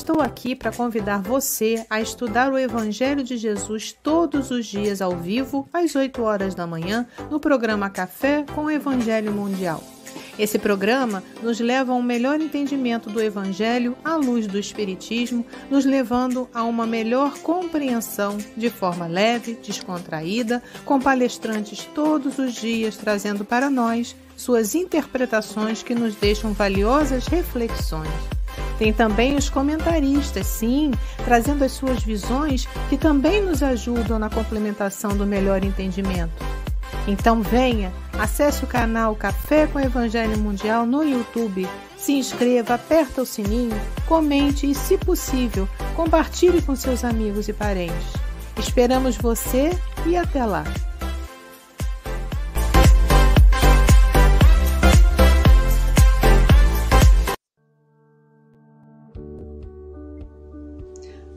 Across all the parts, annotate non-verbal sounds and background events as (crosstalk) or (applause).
Estou aqui para convidar você a estudar o Evangelho de Jesus todos os dias ao vivo, às 8 horas da manhã, no programa Café com o Evangelho Mundial. Esse programa nos leva a um melhor entendimento do Evangelho à luz do Espiritismo, nos levando a uma melhor compreensão de forma leve, descontraída, com palestrantes todos os dias trazendo para nós suas interpretações que nos deixam valiosas reflexões. Tem também os comentaristas, sim, trazendo as suas visões que também nos ajudam na complementação do melhor entendimento. Então venha, acesse o canal Café com Evangelho Mundial no YouTube, se inscreva, aperta o sininho, comente e, se possível, compartilhe com seus amigos e parentes. Esperamos você e até lá!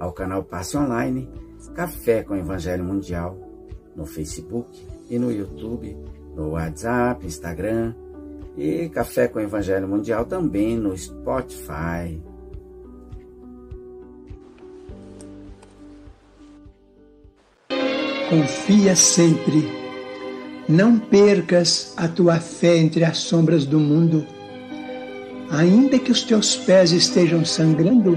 ao canal Passe Online, Café com Evangelho Mundial, no Facebook e no YouTube, no WhatsApp, Instagram e Café com Evangelho Mundial também no Spotify. Confia sempre. Não percas a tua fé entre as sombras do mundo. Ainda que os teus pés estejam sangrando,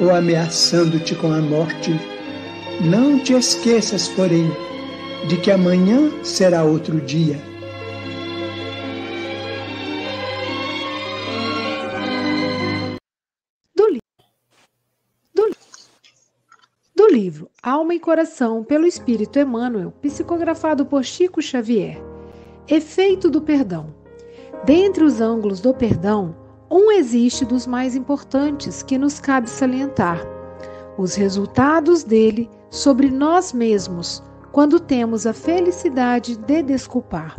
ou ameaçando-te com a morte. Não te esqueças, porém, de que amanhã será outro dia. Do, li do, do livro Alma e Coração, pelo Espírito Emmanuel, psicografado por Chico Xavier. Efeito do perdão. Dentre os ângulos do perdão, um existe dos mais importantes que nos cabe salientar: os resultados dele sobre nós mesmos, quando temos a felicidade de desculpar.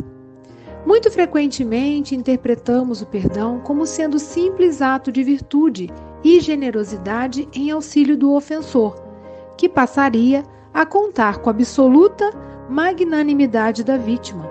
Muito frequentemente interpretamos o perdão como sendo simples ato de virtude e generosidade em auxílio do ofensor, que passaria a contar com a absoluta magnanimidade da vítima.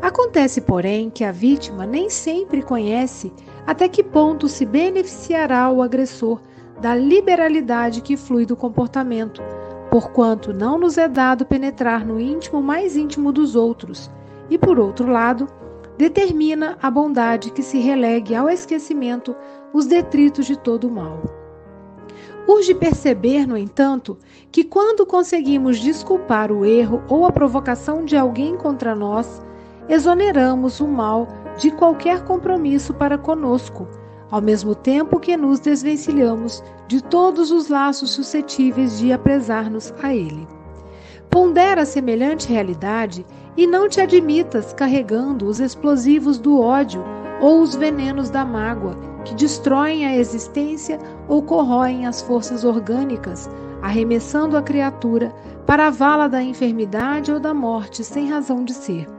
Acontece, porém, que a vítima nem sempre conhece até que ponto se beneficiará o agressor da liberalidade que flui do comportamento, porquanto não nos é dado penetrar no íntimo mais íntimo dos outros, e por outro lado, determina a bondade que se relegue ao esquecimento os detritos de todo o mal. Urge perceber, no entanto, que quando conseguimos desculpar o erro ou a provocação de alguém contra nós, exoneramos o mal de qualquer compromisso para conosco, ao mesmo tempo que nos desvencilhamos de todos os laços suscetíveis de apresar-nos a ele. Pondera semelhante realidade e não te admitas carregando os explosivos do ódio ou os venenos da mágoa, que destroem a existência ou corroem as forças orgânicas, arremessando a criatura para a vala da enfermidade ou da morte sem razão de ser.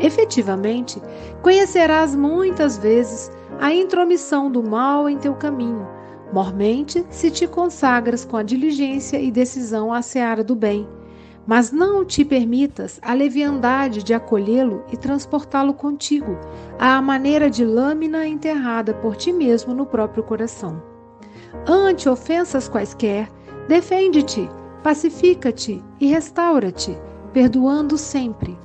Efetivamente, conhecerás muitas vezes a intromissão do mal em teu caminho, mormente se te consagras com a diligência e decisão à seara do bem, mas não te permitas a leviandade de acolhê-lo e transportá-lo contigo, à maneira de lâmina enterrada por ti mesmo no próprio coração. Ante ofensas quaisquer, defende-te, pacifica-te e restaura-te, perdoando sempre.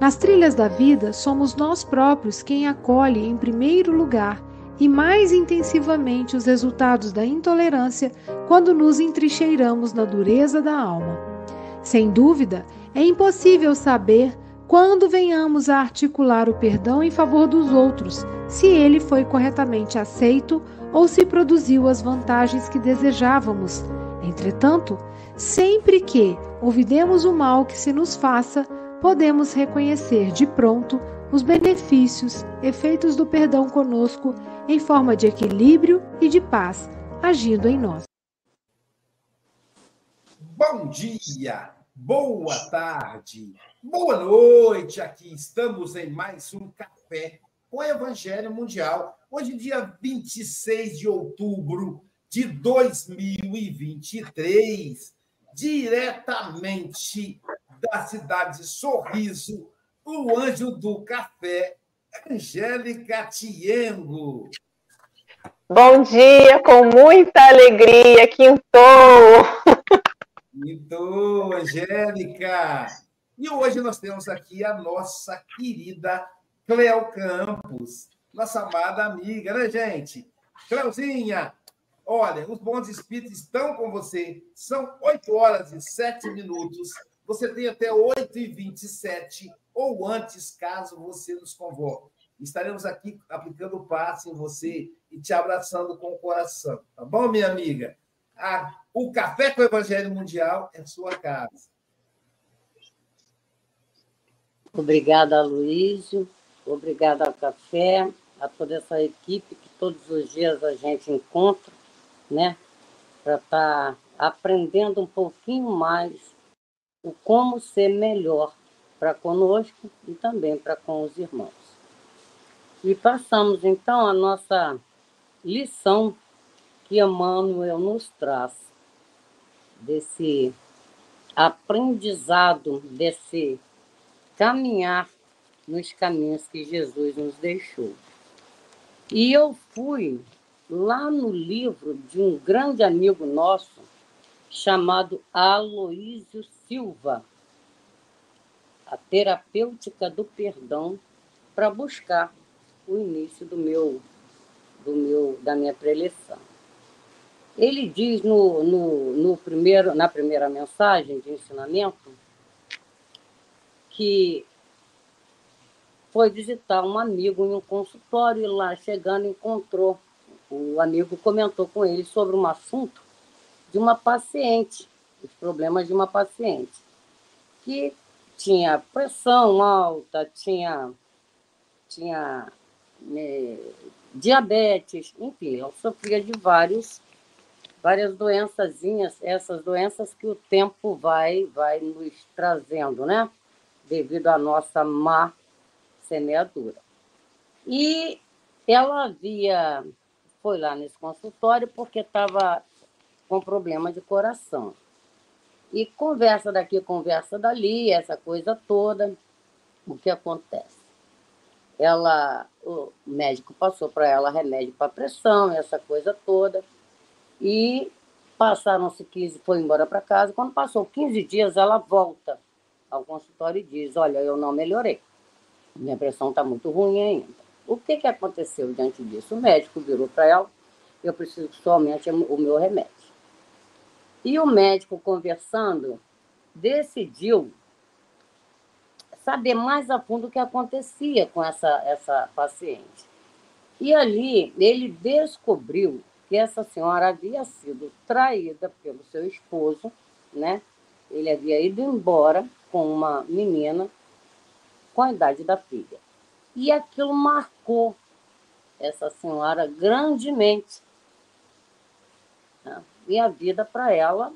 Nas trilhas da vida, somos nós próprios quem acolhe em primeiro lugar e mais intensivamente os resultados da intolerância quando nos entrincheiramos na dureza da alma. Sem dúvida, é impossível saber quando venhamos a articular o perdão em favor dos outros, se ele foi corretamente aceito ou se produziu as vantagens que desejávamos. Entretanto, sempre que ouvidemos o mal que se nos faça, podemos reconhecer de pronto os benefícios, efeitos do perdão conosco em forma de equilíbrio e de paz, agindo em nós. Bom dia, boa tarde, boa noite. Aqui estamos em mais um café com o Evangelho Mundial. Hoje, dia 26 de outubro de 2023, diretamente da cidade de Sorriso, o anjo do café Angélica Tiengo. Bom dia, com muita alegria, quintou! Quintou, Angélica! E hoje nós temos aqui a nossa querida Cleo Campos, nossa amada amiga, né, gente? Cleuzinha, olha, os bons espíritos estão com você. São 8 horas e 7 minutos. Você tem até 8 e 27 ou antes, caso você nos convoque. Estaremos aqui aplicando passe em você e te abraçando com o coração. Tá bom, minha amiga? Ah, o Café com o Evangelho Mundial é sua casa. Obrigada, Luísio. Obrigada ao Café, a toda essa equipe que todos os dias a gente encontra, né? Para estar tá aprendendo um pouquinho mais o como ser melhor para conosco e também para com os irmãos. E passamos então a nossa lição que Emmanuel nos traz desse aprendizado, desse caminhar nos caminhos que Jesus nos deixou. E eu fui lá no livro de um grande amigo nosso chamado Aloísio Silva, a terapêutica do perdão para buscar o início do meu, do meu, da minha preleção. Ele diz no, no, no primeiro, na primeira mensagem de ensinamento que foi visitar um amigo em um consultório e lá chegando encontrou o amigo comentou com ele sobre um assunto de uma paciente, os problemas de uma paciente que tinha pressão alta, tinha, tinha né, diabetes, enfim, ela sofria de vários, várias doençazinhas, essas doenças que o tempo vai, vai nos trazendo, né? Devido à nossa má semeadura. E ela havia, foi lá nesse consultório porque estava com problema de coração. E conversa daqui, conversa dali, essa coisa toda. O que acontece? Ela, o médico passou para ela remédio para pressão, essa coisa toda. E passaram-se 15, foi embora para casa. Quando passou 15 dias, ela volta ao consultório e diz: Olha, eu não melhorei. Minha pressão está muito ruim ainda. O que, que aconteceu diante disso? O médico virou para ela: Eu preciso somente o meu remédio. E o médico, conversando, decidiu saber mais a fundo o que acontecia com essa, essa paciente. E ali ele descobriu que essa senhora havia sido traída pelo seu esposo, né? Ele havia ido embora com uma menina com a idade da filha. E aquilo marcou essa senhora grandemente. E a vida para ela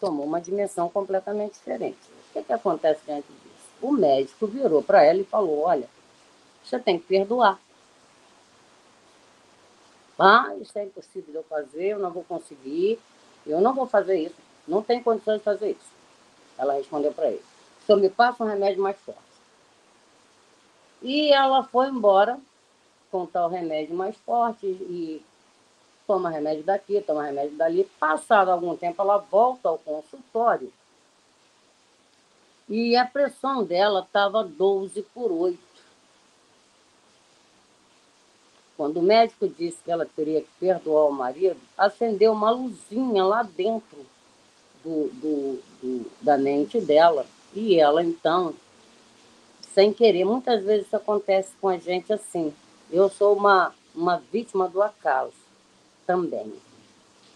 tomou uma dimensão completamente diferente. O que, que acontece diante disso? O médico virou para ela e falou: Olha, você tem que perdoar. Ah, isso é impossível de eu fazer, eu não vou conseguir, eu não vou fazer isso, não tem condições de fazer isso. Ela respondeu para ele. Senhor me passa um remédio mais forte. E ela foi embora com tal remédio mais forte e toma remédio daqui, toma remédio dali. Passado algum tempo, ela volta ao consultório e a pressão dela estava 12 por 8. Quando o médico disse que ela teria que perdoar o marido, acendeu uma luzinha lá dentro do, do, do, da mente dela. E ela, então, sem querer, muitas vezes isso acontece com a gente assim. Eu sou uma, uma vítima do acaso também.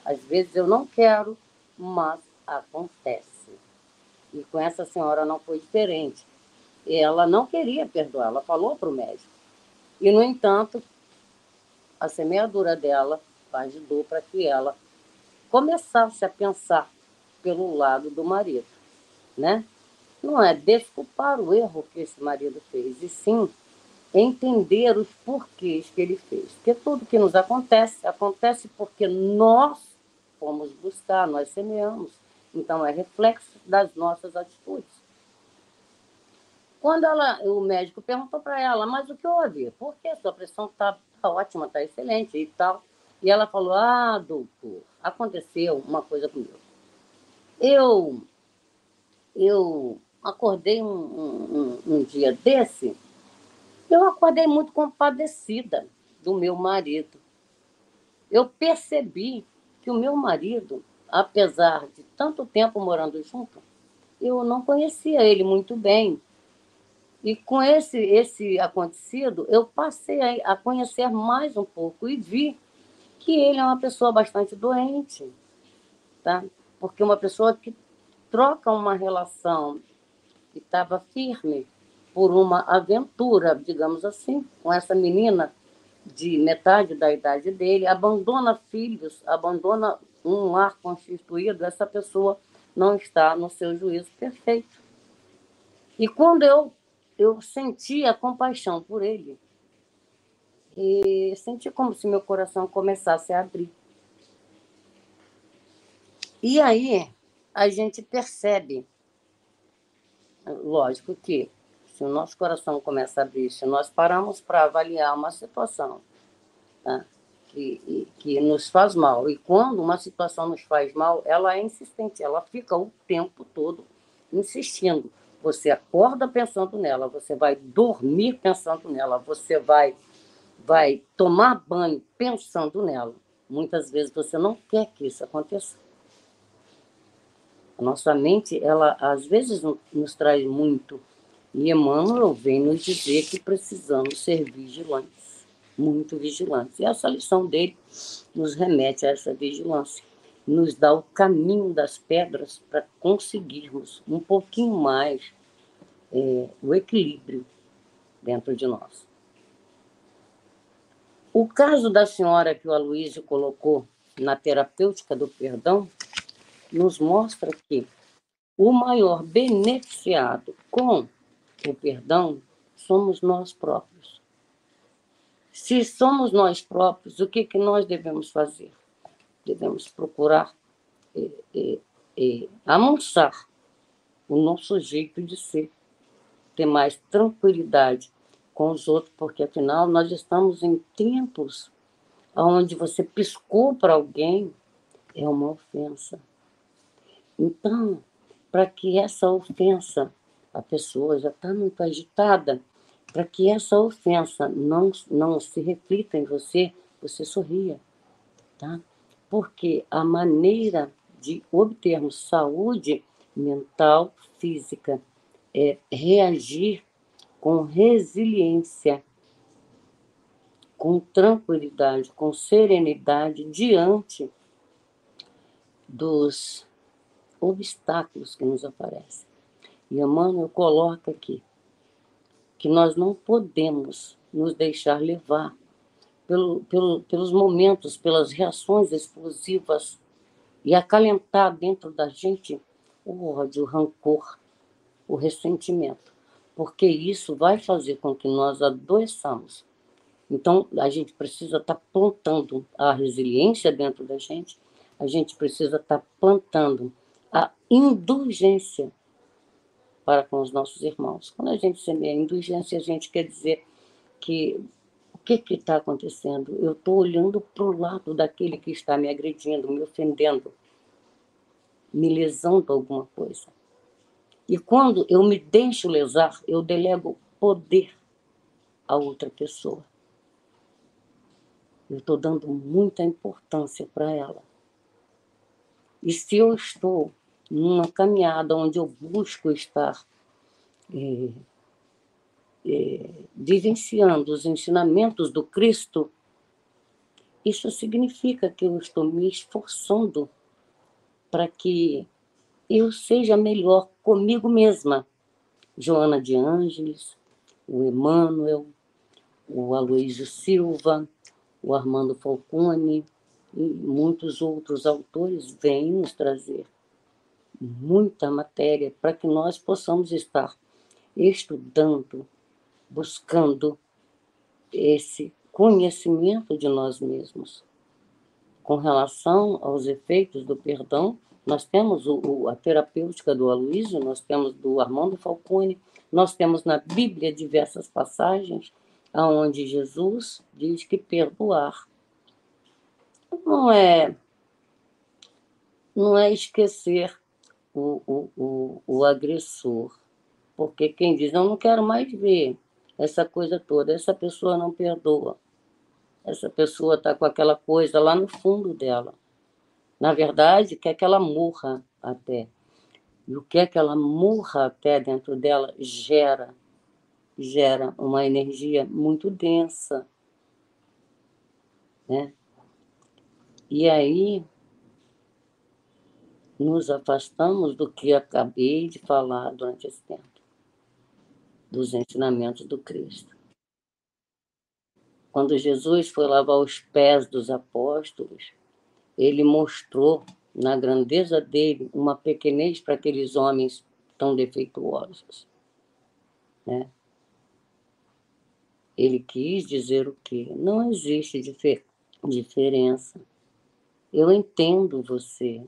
Às vezes eu não quero, mas acontece. E com essa senhora não foi diferente. Ela não queria perdoar, ela falou para o médico. E, no entanto, a semeadura dela ajudou para que ela começasse a pensar pelo lado do marido, né? Não é desculpar o erro que esse marido fez, e sim entender os porquês que ele fez. Porque tudo que nos acontece, acontece porque nós fomos buscar, nós semeamos. Então, é reflexo das nossas atitudes. Quando ela, o médico perguntou para ela, mas o que houve? Por que sua pressão está tá ótima, está excelente e tal? E ela falou, ah, doutor, aconteceu uma coisa comigo. Eu, eu acordei um, um, um dia desse, eu acordei muito compadecida do meu marido. Eu percebi que o meu marido apesar de tanto tempo morando junto, eu não conhecia ele muito bem. E com esse, esse acontecido, eu passei a, conhecer mais um pouco e vi que ele é uma pessoa bastante doente, tá? Porque uma pessoa que troca uma relação que estava firme por uma aventura, digamos assim, com essa menina de metade da idade dele, abandona filhos, abandona um lar constituído, essa pessoa não está no seu juízo perfeito. E quando eu, eu senti a compaixão por ele, e senti como se meu coração começasse a abrir. E aí a gente percebe, lógico que se o nosso coração começa a abrir, se nós paramos para avaliar uma situação, tá? que, que nos faz mal. E quando uma situação nos faz mal, ela é insistente, ela fica o tempo todo insistindo. Você acorda pensando nela, você vai dormir pensando nela, você vai, vai tomar banho pensando nela. Muitas vezes você não quer que isso aconteça. A nossa mente, ela às vezes nos traz muito. E Emmanuel vem nos dizer que precisamos ser vigilantes muito vigilantes. E essa lição dele nos remete a essa vigilância, nos dá o caminho das pedras para conseguirmos um pouquinho mais é, o equilíbrio dentro de nós. O caso da senhora que o Aloysio colocou na terapêutica do perdão nos mostra que o maior beneficiado com o perdão somos nós próprios. Se somos nós próprios, o que, que nós devemos fazer? Devemos procurar amansar o nosso jeito de ser, ter mais tranquilidade com os outros, porque afinal nós estamos em tempos onde você piscou para alguém é uma ofensa. Então, para que essa ofensa, a pessoa já está muito agitada, para que essa ofensa não, não se reflita em você, você sorria, tá? Porque a maneira de obtermos saúde mental, física, é reagir com resiliência, com tranquilidade, com serenidade diante dos obstáculos que nos aparecem. E Emmanuel coloca aqui que nós não podemos nos deixar levar pelo, pelo, pelos momentos, pelas reações explosivas e acalentar dentro da gente o ódio, o rancor, o ressentimento, porque isso vai fazer com que nós adoeçamos. Então, a gente precisa estar tá plantando a resiliência dentro da gente, a gente precisa estar tá plantando a indulgência para com os nossos irmãos. Quando a gente semeia indulgência, a gente quer dizer que o que está acontecendo? Eu estou olhando para o lado daquele que está me agredindo, me ofendendo, me lesando alguma coisa. E quando eu me deixo lesar, eu delego poder a outra pessoa. Eu estou dando muita importância para ela. E se eu estou numa caminhada onde eu busco estar é, é, vivenciando os ensinamentos do Cristo, isso significa que eu estou me esforçando para que eu seja melhor comigo mesma. Joana de Ângeles, o Emmanuel, o Aloysio Silva, o Armando Falcone e muitos outros autores vêm nos trazer muita matéria para que nós possamos estar estudando, buscando esse conhecimento de nós mesmos. Com relação aos efeitos do perdão, nós temos o, a terapêutica do Aloysio, nós temos do Armando Falcone, nós temos na Bíblia diversas passagens onde Jesus diz que perdoar não é não é esquecer o, o, o, o agressor, porque quem diz eu não quero mais ver essa coisa toda, essa pessoa não perdoa, essa pessoa está com aquela coisa lá no fundo dela. Na verdade, quer que ela morra até. E o que é que ela morra até dentro dela gera gera uma energia muito densa, né? E aí nos afastamos do que acabei de falar durante esse tempo, dos ensinamentos do Cristo. Quando Jesus foi lavar os pés dos apóstolos, ele mostrou na grandeza dele uma pequenez para aqueles homens tão defeituosos, né? Ele quis dizer o quê? Não existe difer diferença. Eu entendo você.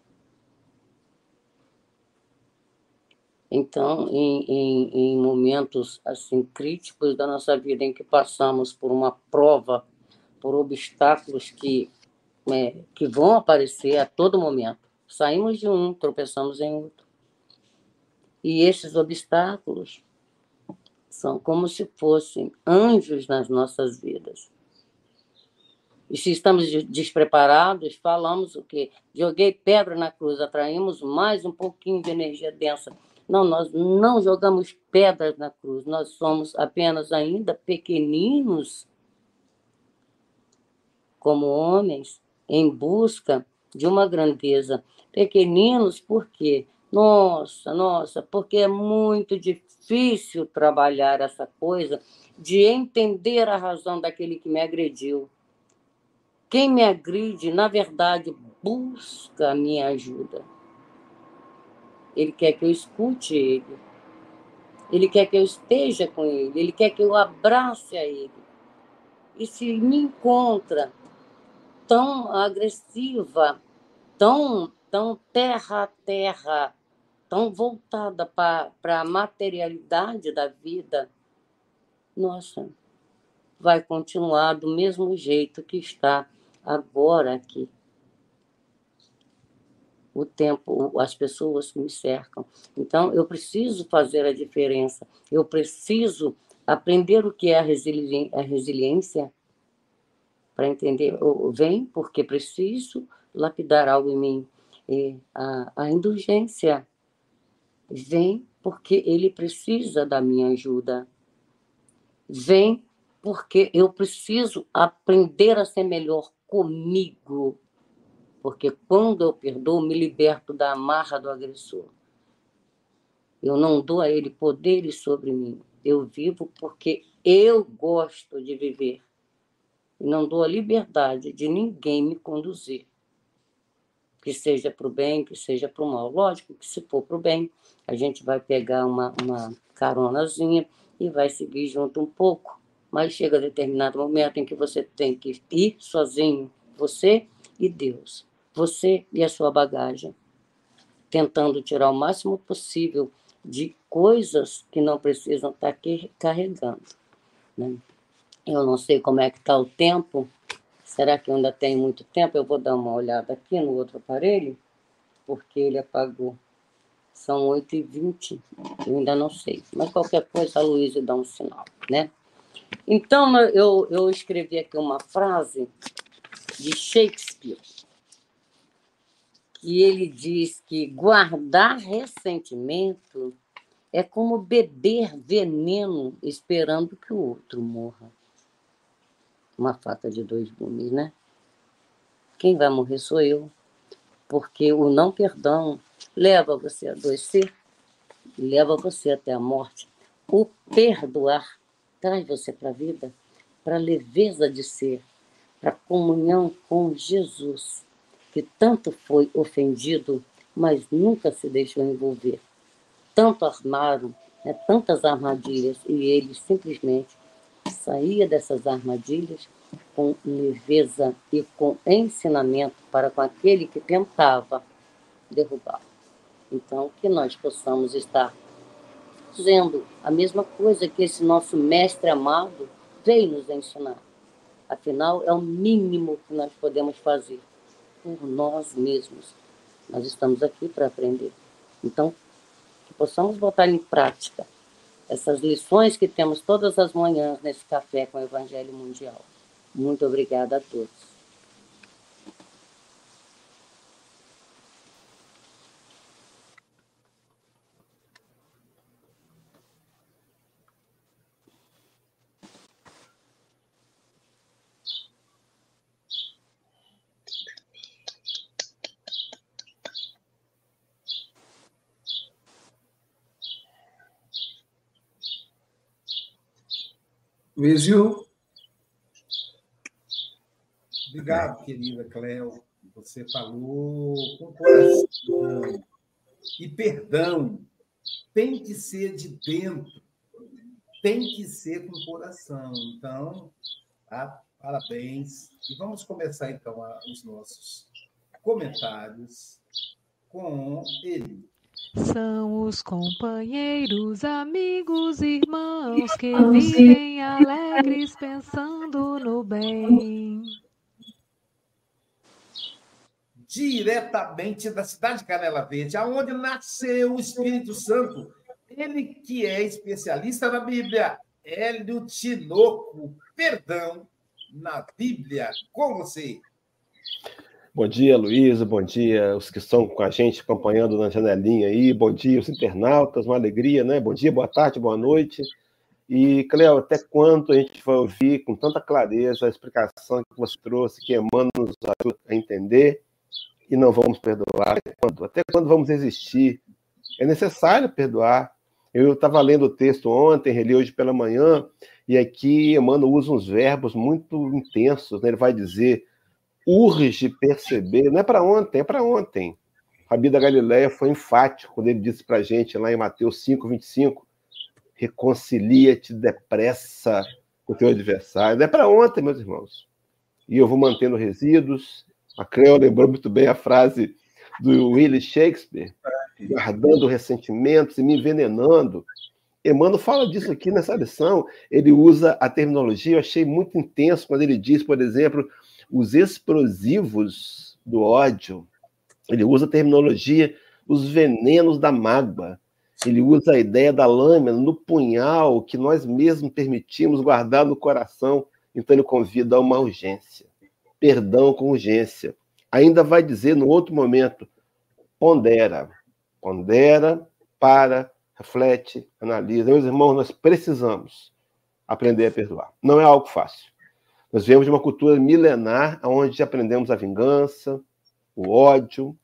Então, em, em, em, momentos assim críticos da nossa vida, em que passamos por uma prova, por obstáculos que, é, que vão aparecer a todo momento, saímos de um, tropeçamos em outro. E esses obstáculos são como se fossem anjos nas nossas vidas. E se estamos despreparados, falamos o quê? Joguei pedra na cruz, atraímos mais um pouquinho de energia densa. Não, nós não jogamos pedras na cruz, nós somos apenas ainda pequeninos como homens em busca de uma grandeza. Pequeninos por quê? Nossa, nossa, porque é muito difícil trabalhar essa coisa de entender a razão daquele que me agrediu. Quem me agride, na verdade, busca a minha ajuda. Ele quer que eu escute ele. Ele quer que eu esteja com ele. Ele quer que eu abrace a ele. E se me encontra tão agressiva, tão, tão terra a terra, tão voltada para a materialidade da vida, nossa, vai continuar do mesmo jeito que está agora aqui. O tempo, as pessoas que me cercam. Então, eu preciso fazer a diferença. Eu preciso aprender o que é a, resili a resiliência para entender. Vem porque preciso lapidar algo em mim. E a, a indulgência Vem porque ele precisa da minha ajuda. Vem porque eu preciso aprender a ser melhor comigo. Porque quando eu perdoo, me liberto da amarra do agressor. Eu não dou a ele poderes sobre mim. Eu vivo porque eu gosto de viver. E não dou a liberdade de ninguém me conduzir que seja para o bem, que seja para o mal. Lógico que se for para o bem, a gente vai pegar uma, uma caronazinha e vai seguir junto um pouco. mas chega determinado momento em que você tem que ir sozinho, você e Deus, você e a sua bagagem, tentando tirar o máximo possível de coisas que não precisam estar aqui carregando. Né? Eu não sei como é que está o tempo. Será que ainda tem muito tempo? Eu vou dar uma olhada aqui no outro aparelho, porque ele apagou. São 8h20, eu ainda não sei. Mas qualquer coisa, a Luísa dá um sinal, né? Então, eu, eu escrevi aqui uma frase de Shakespeare, que ele diz que guardar ressentimento é como beber veneno esperando que o outro morra. Uma faca de dois gumes, né? Quem vai morrer sou eu, porque o não perdão leva você a adoecer, leva você até a morte. O perdoar traz você para a vida, para a leveza de ser, para comunhão com Jesus, que tanto foi ofendido, mas nunca se deixou envolver. Tanto armaram, né, tantas armadilhas, e ele simplesmente saía dessas armadilhas com leveza e com ensinamento para com aquele que tentava derrubá-lo. Então, que nós possamos estar fazendo a mesma coisa que esse nosso mestre amado veio nos ensinar. Afinal, é o mínimo que nós podemos fazer por nós mesmos. Nós estamos aqui para aprender. Então, que possamos botar em prática essas lições que temos todas as manhãs nesse café com o Evangelho Mundial. Muito obrigada a todos. Luizio. Obrigado, querida Cléo. Você falou com coração. E perdão tem que ser de dentro, tem que ser com coração. Então, tá? parabéns. E vamos começar, então, os nossos comentários com ele. São os companheiros, amigos, irmãos que vivem alegres pensando no bem. Diretamente da cidade de Canela Verde, aonde nasceu o Espírito Santo, ele que é especialista na Bíblia, Hélio Tinoco, perdão, na Bíblia, com você. Bom dia, Luísa. Bom dia, os que estão com a gente acompanhando na janelinha aí. Bom dia, os internautas. Uma alegria, né? Bom dia, boa tarde, boa noite. E, Cleo, até quando a gente vai ouvir com tanta clareza a explicação que você trouxe, que Emmanuel nos ajuda a entender e não vamos perdoar? Até quando? Até quando vamos existir? É necessário perdoar. Eu estava lendo o texto ontem, reli hoje pela manhã, e aqui Emmanuel usa uns verbos muito intensos. Né? Ele vai dizer urge perceber, não é para ontem, é para ontem. Rabi da Galileia foi enfático quando ele disse para a gente lá em Mateus 5, 25, reconcilia-te depressa com o teu adversário. Não é para ontem, meus irmãos. E eu vou mantendo resíduos. A Cleo lembrou muito bem a frase do Willie Shakespeare, guardando ressentimentos e me envenenando. Emmanuel fala disso aqui nessa lição. Ele usa a terminologia, eu achei muito intenso quando ele diz, por exemplo, os explosivos do ódio. Ele usa a terminologia os venenos da mágoa. Ele usa a ideia da lâmina no punhal que nós mesmos permitimos guardar no coração. Então ele convida a uma urgência. Perdão com urgência. Ainda vai dizer no outro momento: pondera. Pondera, para, reflete, analisa. Meus irmãos, nós precisamos aprender a perdoar. Não é algo fácil. Nós viemos de uma cultura milenar, onde aprendemos a vingança, o ódio,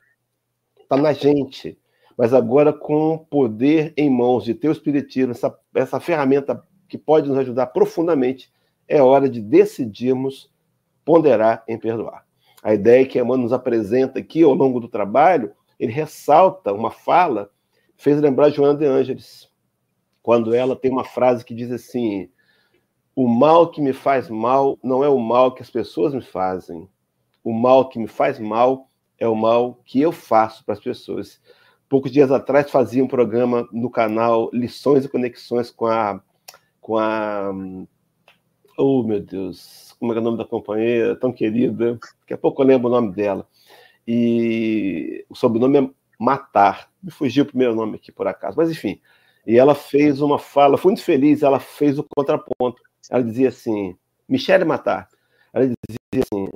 está na gente. Mas agora, com poder em mãos de ter o Espiritismo, essa, essa ferramenta que pode nos ajudar profundamente, é hora de decidirmos ponderar em perdoar. A ideia que Emmanuel nos apresenta aqui ao longo do trabalho, ele ressalta uma fala, fez lembrar Joana de Ângeles, quando ela tem uma frase que diz assim: O mal que me faz mal não é o mal que as pessoas me fazem. O mal que me faz mal é o mal que eu faço para as pessoas. Poucos dias atrás fazia um programa no canal Lições e Conexões com a com a oh meu Deus, como é, é o nome da companheira tão querida? Daqui a pouco eu lembro o nome dela. E o sobrenome é Matar. Me fugiu o primeiro nome aqui por acaso, mas enfim. E ela fez uma fala, fui muito feliz, ela fez o contraponto. Ela dizia assim: Michele Matar. Ela dizia assim: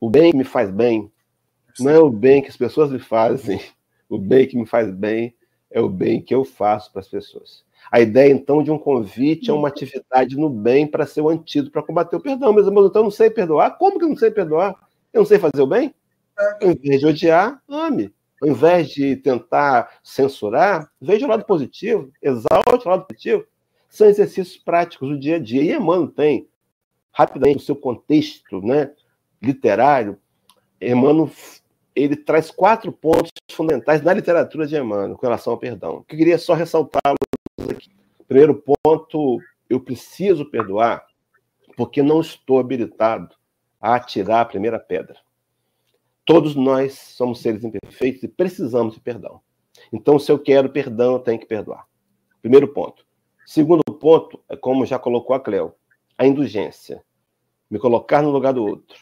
o bem que me faz bem não é o bem que as pessoas me fazem, o bem que me faz bem é o bem que eu faço para as pessoas. A ideia, então, de um convite é uma atividade no bem para ser o antídoto para combater o perdão. Meus irmãos, então eu não sei perdoar. Como que eu não sei perdoar? Eu não sei fazer o bem? Ao invés de odiar, ame. Ao invés de tentar censurar, veja o lado positivo, exalte o lado positivo. São exercícios práticos do dia a dia. E Emmanuel tem, rapidamente, o seu contexto né, literário, Emmanuel ele traz quatro pontos fundamentais na literatura de Emmanuel com relação ao perdão. Que eu queria só ressaltá-los aqui. Primeiro ponto, eu preciso perdoar porque não estou habilitado a atirar a primeira pedra. Todos nós somos seres imperfeitos e precisamos de perdão. Então, se eu quero perdão, eu tenho que perdoar. Primeiro ponto. Segundo ponto, é como já colocou a Cleo, a indulgência. Me colocar no lugar do outro.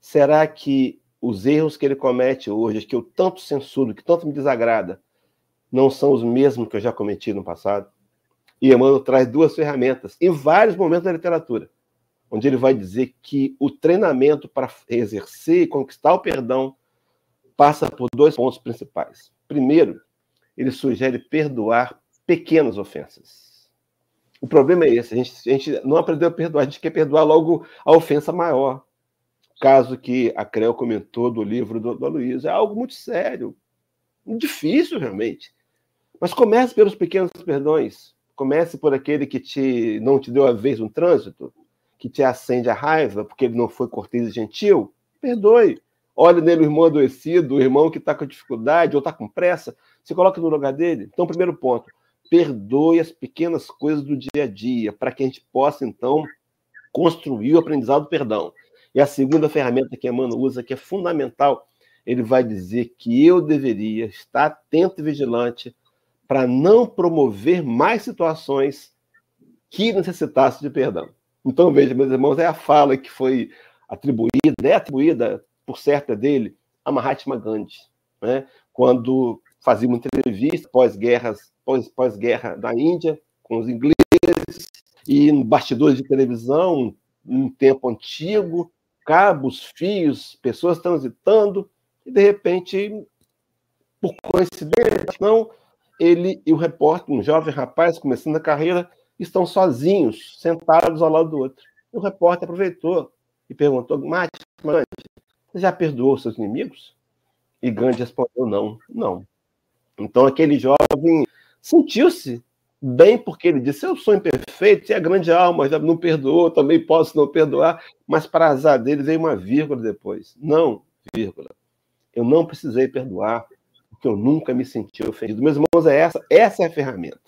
Será que os erros que ele comete hoje, que eu tanto censuro, que tanto me desagrada, não são os mesmos que eu já cometi no passado? E Emmanuel traz duas ferramentas em vários momentos da literatura, onde ele vai dizer que o treinamento para exercer e conquistar o perdão passa por dois pontos principais. Primeiro, ele sugere perdoar pequenas ofensas. O problema é esse: a gente, a gente não aprendeu a perdoar, a gente quer perdoar logo a ofensa maior caso que a Creu comentou do livro do, do. É algo muito sério, difícil realmente. Mas comece pelos pequenos perdões. Comece por aquele que te não te deu a vez no trânsito, que te acende a raiva porque ele não foi cortês e gentil. Perdoe. Olhe nele o irmão adoecido, o irmão que está com dificuldade ou está com pressa. Se coloque no lugar dele. Então, primeiro ponto, perdoe as pequenas coisas do dia a dia, para que a gente possa, então, construir o aprendizado do perdão. E a segunda ferramenta que Emmanuel usa, que é fundamental, ele vai dizer que eu deveria estar atento e vigilante para não promover mais situações que necessitassem de perdão. Então, veja, meus irmãos, é a fala que foi atribuída, é atribuída, por certa dele, a Mahatma Gandhi, né? quando fazia uma entrevista pós-guerras, pós-guerra da Índia, com os ingleses, e em bastidores de televisão, um tempo antigo, cabos, fios, pessoas transitando, e de repente, por coincidência, não, ele e o repórter, um jovem rapaz começando a carreira, estão sozinhos, sentados ao lado do outro. E o repórter aproveitou e perguntou: Mate, você já perdoou seus inimigos? E Gandhi respondeu: não, não. Então aquele jovem sentiu-se bem porque ele disse: Eu sou imperfeito, e a grande alma já não perdoou, também posso não perdoar, mas para azar dele veio uma vírgula depois. Não, vírgula. Eu não precisei perdoar, porque eu nunca me senti ofendido. Meus irmãos, é essa, essa é a ferramenta.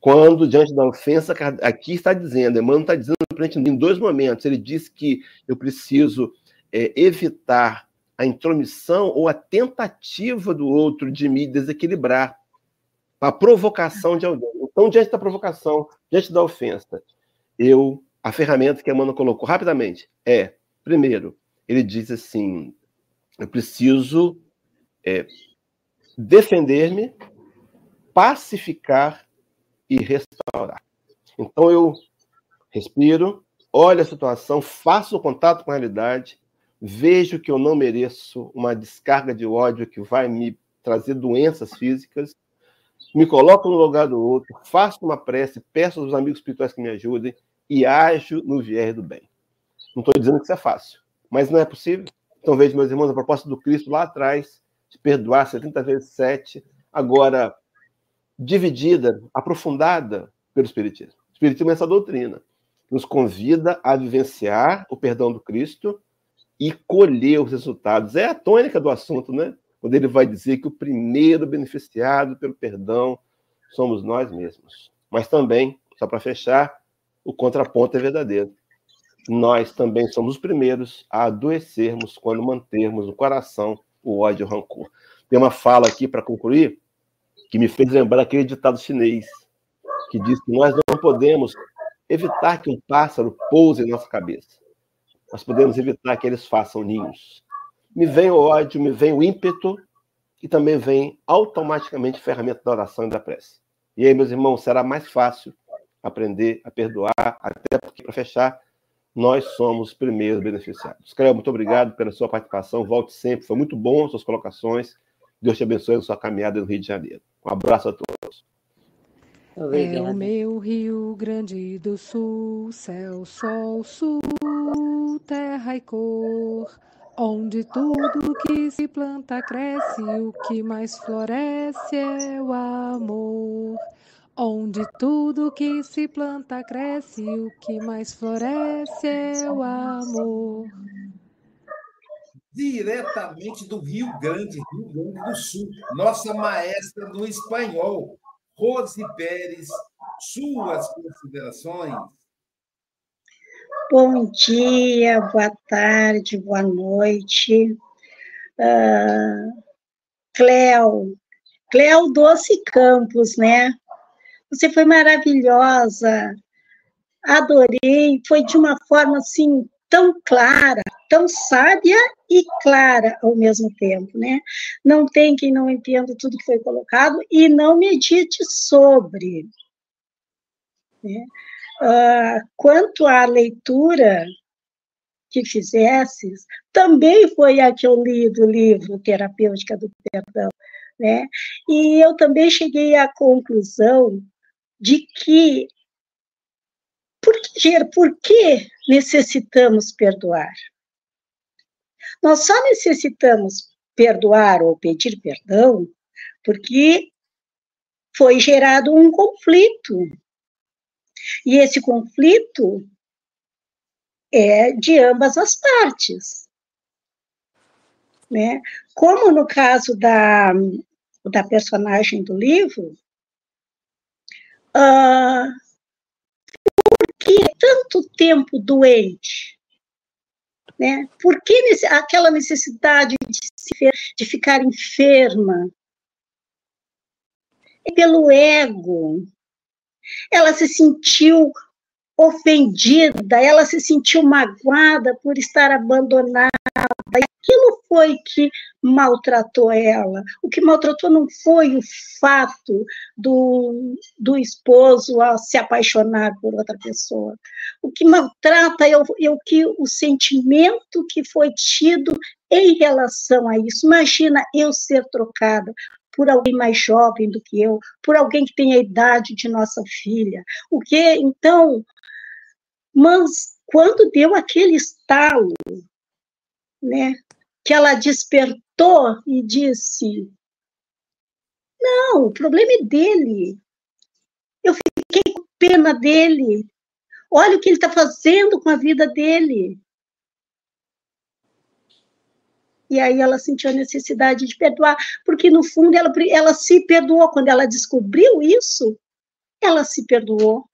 Quando, diante da ofensa, aqui está dizendo, Emmanuel está dizendo para a gente em dois momentos. Ele diz que eu preciso é, evitar a intromissão ou a tentativa do outro de me desequilibrar a provocação de alguém. Então, diante da provocação, diante da ofensa, eu, a ferramenta que a Emmanuel colocou rapidamente é, primeiro, ele diz assim: eu preciso é, defender-me, pacificar e restaurar. Então, eu respiro, olho a situação, faço o contato com a realidade, vejo que eu não mereço uma descarga de ódio que vai me trazer doenças físicas me coloco no lugar do outro, faço uma prece, peço aos amigos espirituais que me ajudem e ajo no viés do bem. Não estou dizendo que isso é fácil, mas não é possível. Então vejo, meus irmãos, a proposta do Cristo lá atrás, de perdoar 70 vezes 7, agora dividida, aprofundada pelo Espiritismo. O Espiritismo é essa doutrina. Nos convida a vivenciar o perdão do Cristo e colher os resultados. É a tônica do assunto, né? quando ele vai dizer que o primeiro beneficiado pelo perdão somos nós mesmos. Mas também, só para fechar, o contraponto é verdadeiro. Nós também somos os primeiros a adoecermos quando mantermos no coração o ódio e o rancor. Tem uma fala aqui para concluir que me fez lembrar aquele ditado chinês que diz que nós não podemos evitar que um pássaro pouse em nossa cabeça. Nós podemos evitar que eles façam ninhos. Me vem o ódio, me vem o ímpeto e também vem automaticamente a ferramenta da oração e da prece. E aí, meus irmãos, será mais fácil aprender a perdoar, até porque, para fechar, nós somos os primeiros beneficiados. Cléo, muito obrigado pela sua participação. Volte sempre. Foi muito bom as suas colocações. Deus te abençoe na sua caminhada no Rio de Janeiro. Um abraço a todos. É o meu Rio Grande do Sul, céu, sol, sul, terra e cor, onde tudo que se planta cresce, o que mais floresce é o amor. Onde tudo que se planta cresce, o que mais floresce é o amor. Diretamente do Rio Grande, Rio Grande do Sul, nossa maestra do espanhol, Rose Pérez, suas considerações. Bom dia, boa tarde, boa noite. Uh, Cleo, Cleo Doce Campos, né? Você foi maravilhosa, adorei, foi de uma forma assim tão clara, tão sábia e clara ao mesmo tempo, né? Não tem quem não entenda tudo que foi colocado e não medite sobre. Né? Uh, quanto à leitura que fizesses, também foi a que eu li do livro Terapêutica do Perdão, né? E eu também cheguei à conclusão de que por que, por que necessitamos perdoar? Nós só necessitamos perdoar ou pedir perdão porque foi gerado um conflito. E esse conflito é de ambas as partes. Né? Como no caso da, da personagem do livro, ah, por que tanto tempo doente? Né? Por que aquela necessidade de, de ficar enferma? É pelo ego. Ela se sentiu ofendida, ela se sentiu magoada por estar abandonada, aquilo foi que maltratou ela. O que maltratou não foi o fato do, do esposo a se apaixonar por outra pessoa. O que maltrata é o, é o que o sentimento que foi tido em relação a isso. Imagina eu ser trocada por alguém mais jovem do que eu, por alguém que tem a idade de nossa filha. O que então, mas quando deu aquele estalo né, que ela despertou e disse: Não, o problema é dele. Eu fiquei com pena dele. Olha o que ele está fazendo com a vida dele. E aí ela sentiu a necessidade de perdoar, porque no fundo ela, ela se perdoou. Quando ela descobriu isso, ela se perdoou.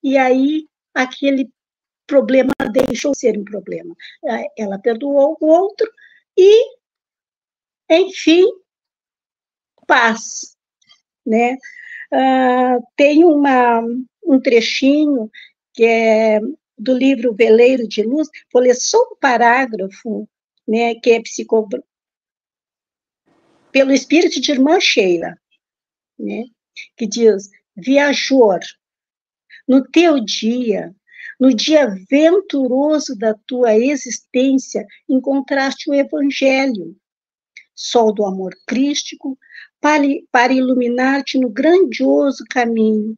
E aí aquele problema deixou ser um problema. Ela perdoou o outro e, enfim, paz, né? Uh, tem uma, um trechinho que é do livro Veleiro de Luz, vou ler só um parágrafo, né, que é psico... pelo espírito de irmã Sheila, né, que diz, viajor, no teu dia no dia venturoso da tua existência, encontraste o Evangelho, sol do amor crístico, para, para iluminar-te no grandioso caminho.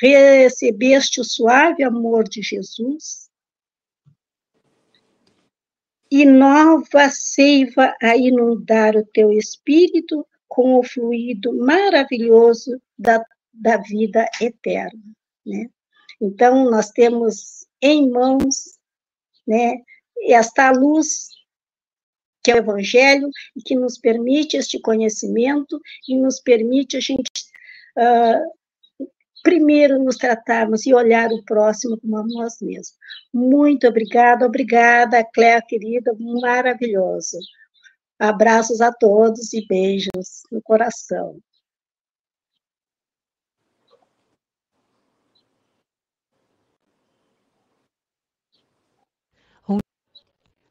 Recebeste o suave amor de Jesus e nova seiva a inundar o teu espírito com o fluido maravilhoso da, da vida eterna. Né? Então, nós temos em mãos, né, esta luz que é o Evangelho e que nos permite este conhecimento e nos permite a gente uh, primeiro nos tratarmos e olhar o próximo como a nós mesmos. Muito obrigada, obrigada, Cléa querida, maravilhoso. Abraços a todos e beijos no coração.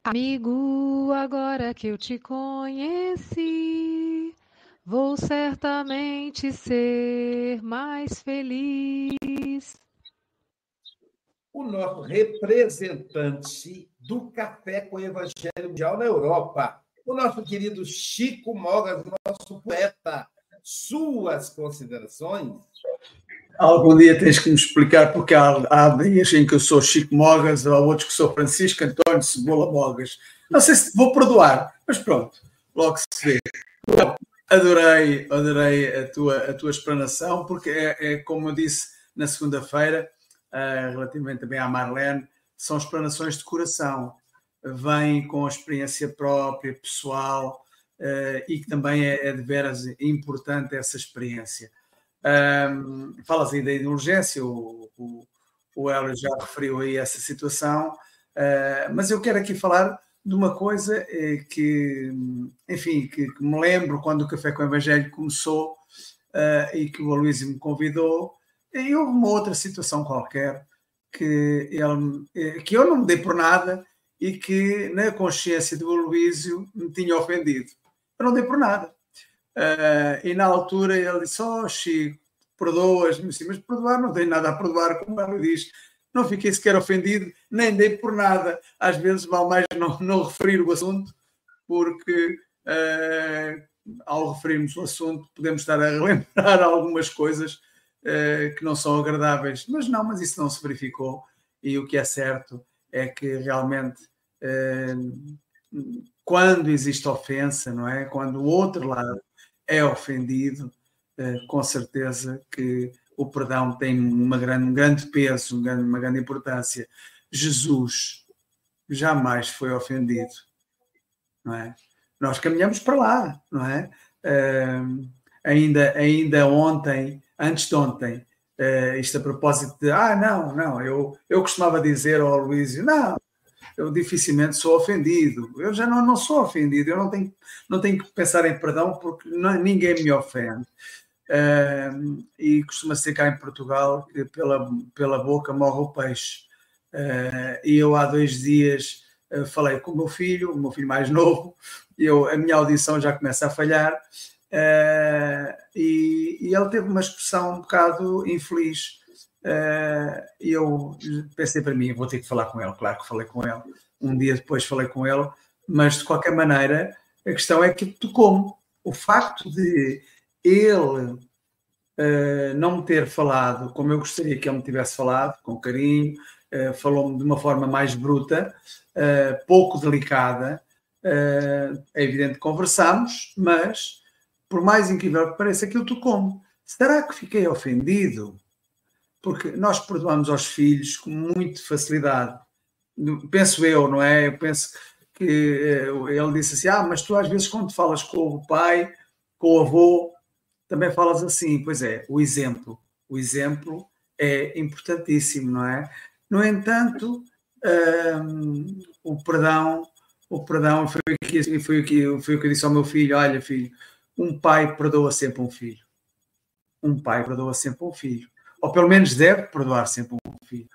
Amigo, agora que eu te conheci, vou certamente ser mais feliz. O nosso representante do Café com o Evangelho Mundial na Europa, o nosso querido Chico Mogas, nosso poeta. Suas considerações? Algum dia tens que me explicar, porque há, há dias em que eu sou Chico Mogas, há outros que sou Francisco António Cebola Mogas. Não sei se vou perdoar, mas pronto, logo se vê. Adorei, adorei a tua, a tua explanação, porque é, é como eu disse na segunda-feira, uh, relativamente também à Marlene, são explanações de coração, vêm com a experiência própria, pessoal, uh, e que também é, é de veras importante essa experiência. Um, falas aí da indulgência, o, o, o Hélio já referiu aí essa situação, uh, mas eu quero aqui falar de uma coisa eh, que, enfim, que, que, me lembro quando o Café com o Evangelho começou uh, e que o Aloysio me convidou, e houve uma outra situação qualquer que, ele, eh, que eu não me dei por nada e que na consciência do Aloysio me tinha ofendido. Eu não dei por nada. Uh, e na altura ele disse: Oh, Chico, perdoas-me, mas perdoar não tem nada a perdoar, como ele diz. Não fiquei sequer ofendido, nem dei por nada. Às vezes, vale mais não, não referir o assunto, porque uh, ao referirmos o assunto, podemos estar a relembrar (laughs) algumas coisas uh, que não são agradáveis. Mas não, mas isso não se verificou. E o que é certo é que realmente quando existe ofensa, não é? Quando o outro lado é ofendido, com certeza que o perdão tem uma grande, um grande peso, uma grande importância. Jesus jamais foi ofendido, não é? Nós caminhamos para lá, não é? Uh, ainda, ainda ontem, antes de ontem, uh, isto a propósito de, ah, não, não, eu, eu costumava dizer ao Luísio, não, eu dificilmente sou ofendido. Eu já não, não sou ofendido, eu não tenho, não tenho que pensar em perdão porque não, ninguém me ofende. Uh, e costuma ser cá em Portugal que pela, pela boca morre o peixe. Uh, e eu há dois dias uh, falei com o meu filho, o meu filho mais novo, eu, a minha audição já começa a falhar, e, e, ele teve uma expressão um bocado infeliz. E eu pensei para mim, vou ter que falar com ele, claro que falei com ele. Um dia depois falei com ele, mas de qualquer maneira, a questão é que tocou-me. O facto de ele uh, não me ter falado como eu gostaria que ele me tivesse falado, com carinho, uh, falou-me de uma forma mais bruta, uh, pouco delicada. é evidente que conversamos, mas por mais incrível que pareça, aquilo tocou-me. Será que fiquei ofendido? Porque nós perdoamos aos filhos com muita facilidade. Penso eu, não é? Eu penso que ele disse assim: Ah, mas tu às vezes, quando falas com o pai, com o avô, também falas assim, pois é, o exemplo. O exemplo é importantíssimo, não é? No entanto, um, o perdão, o perdão foi o, que, foi, o que, foi o que eu disse ao meu filho: olha, filho, um pai perdoa sempre um filho. Um pai perdoa sempre um filho. Ou pelo menos deve perdoar sempre um filho.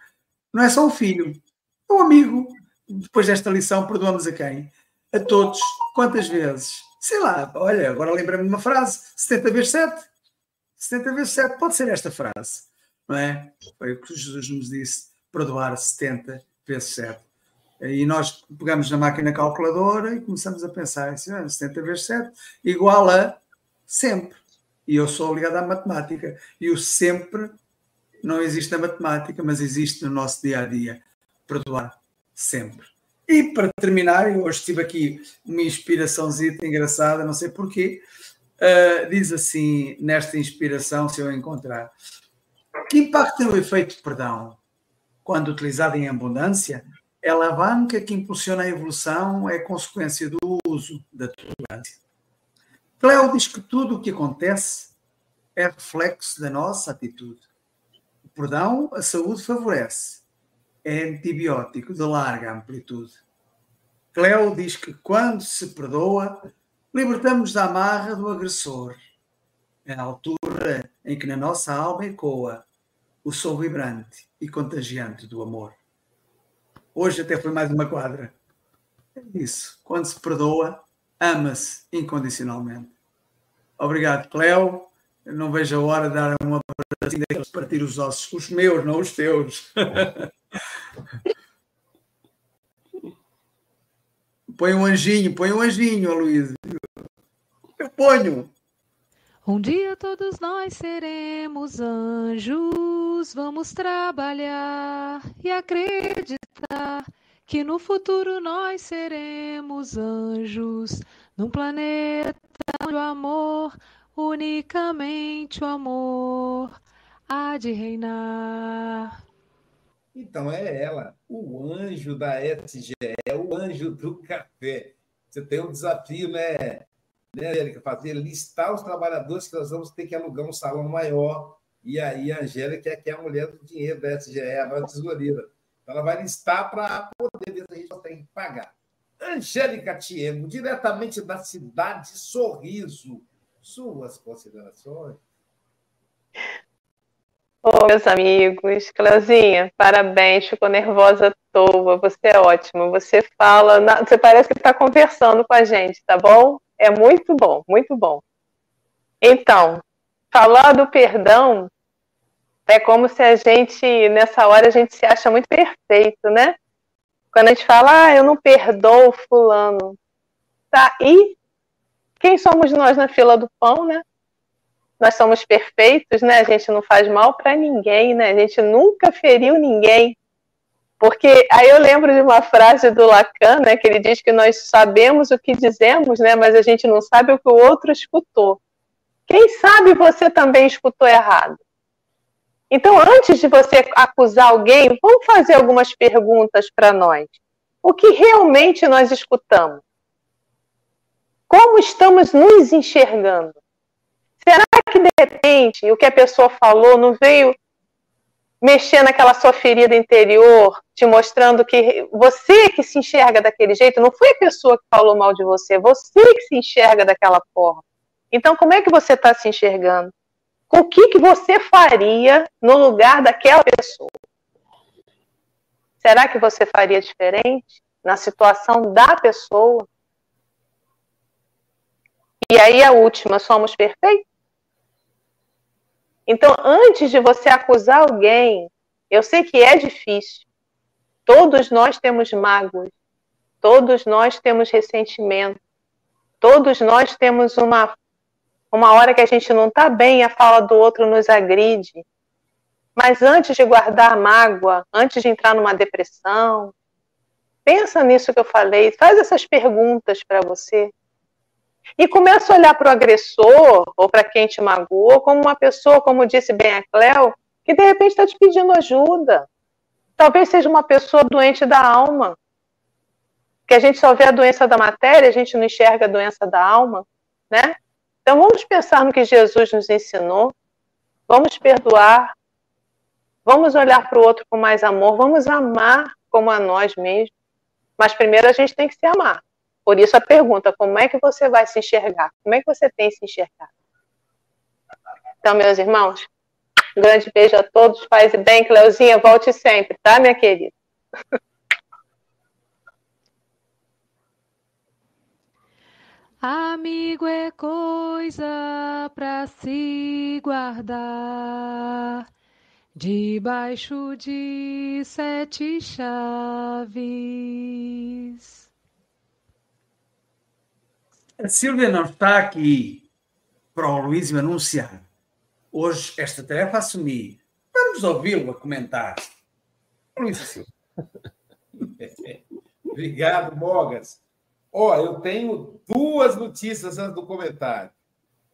Não é só um filho, é um amigo. Depois desta lição, perdoamos a quem? A todos. Quantas vezes? Sei lá, olha, agora lembrei-me de uma frase: 70 vezes 7. 70 vezes 7 pode ser esta frase, não é? Foi o que Jesus nos disse: perdoar 70 vezes 7. E nós pegamos na máquina calculadora e começamos a pensar: 70 vezes 7 igual a sempre. E eu sou ligado à matemática. E o sempre não existe na matemática, mas existe no nosso dia a dia. Perdoar sempre. E para terminar, eu hoje tive aqui uma inspiraçãozinha engraçada, não sei porquê. Uh, diz assim, nesta inspiração, se eu encontrar: Que impacto tem o efeito de perdão? Quando utilizado em abundância, é a alavanca que impulsiona a evolução, é consequência do uso da tolerância. Cleo diz que tudo o que acontece é reflexo da nossa atitude. perdão a saúde favorece. É antibiótico de larga amplitude. Cleo diz que quando se perdoa, libertamos da amarra do agressor. É a altura em que na nossa alma ecoa o som vibrante e contagiante do amor. Hoje até foi mais uma quadra. É isso. Quando se perdoa, ama-se incondicionalmente. Obrigado, Cleo. Eu não vejo a hora de dar uma abracinho daqueles partir os ossos. Os meus, não os teus. (laughs) põe um anjinho, põe um anjinho, Luísa. Eu ponho. Um dia todos nós seremos anjos, vamos trabalhar e acreditar que no futuro nós seremos anjos, num planeta onde o amor, unicamente o amor, há de reinar. Então é ela, o anjo da SGE, o anjo do café. Você tem um desafio, né, né, Angélica? Fazer listar os trabalhadores que nós vamos ter que alugar um salão maior. E aí a Angélica é que é a mulher do dinheiro da SGE, a nossa tesoureira. Então, ela vai listar para poder ver se a gente que pagar. Angélica Tiego, diretamente da cidade Sorriso. Suas considerações? Meus amigos, Cleuzinha, parabéns, ficou nervosa à toa, você é ótimo, você fala, você parece que está conversando com a gente, tá bom? É muito bom, muito bom. Então, falar do perdão é como se a gente, nessa hora, a gente se acha muito perfeito, né? Quando a gente fala, ah, eu não perdoo fulano. Tá, e quem somos nós na fila do pão, né? Nós somos perfeitos, né? A gente não faz mal para ninguém, né? A gente nunca feriu ninguém. Porque aí eu lembro de uma frase do Lacan, né, que ele diz que nós sabemos o que dizemos, né, mas a gente não sabe o que o outro escutou. Quem sabe você também escutou errado? Então, antes de você acusar alguém, vamos fazer algumas perguntas para nós. O que realmente nós escutamos? Como estamos nos enxergando? Será que, de repente, o que a pessoa falou não veio mexer naquela sua ferida interior, te mostrando que você que se enxerga daquele jeito, não foi a pessoa que falou mal de você, você que se enxerga daquela forma. Então, como é que você está se enxergando? o que, que você faria no lugar daquela pessoa? Será que você faria diferente na situação da pessoa? E aí a última, somos perfeitos? Então, antes de você acusar alguém, eu sei que é difícil. Todos nós temos mágoas, todos nós temos ressentimento, todos nós temos uma uma hora que a gente não está bem, a fala do outro nos agride. Mas antes de guardar mágoa, antes de entrar numa depressão, pensa nisso que eu falei, faz essas perguntas para você. E começa a olhar para o agressor ou para quem te magoou como uma pessoa, como disse bem a Cléo, que de repente está te pedindo ajuda. Talvez seja uma pessoa doente da alma. Que a gente só vê a doença da matéria, a gente não enxerga a doença da alma, né? Então vamos pensar no que Jesus nos ensinou, vamos perdoar, vamos olhar para o outro com mais amor, vamos amar como a nós mesmos. Mas primeiro a gente tem que se amar. Por isso a pergunta: como é que você vai se enxergar? Como é que você tem se enxergado? Então, meus irmãos, um grande beijo a todos, paz e bem. Cleuzinha, volte sempre, tá, minha querida? Amigo é coisa para se guardar debaixo de sete chaves. A Silvia não está aqui para o Luís me anunciar. Hoje esta tarefa assumi. Vamos ouvi-lo a comentar. Luís. (laughs) Obrigado, Mogas. Ó, eu tenho duas notícias antes do comentário.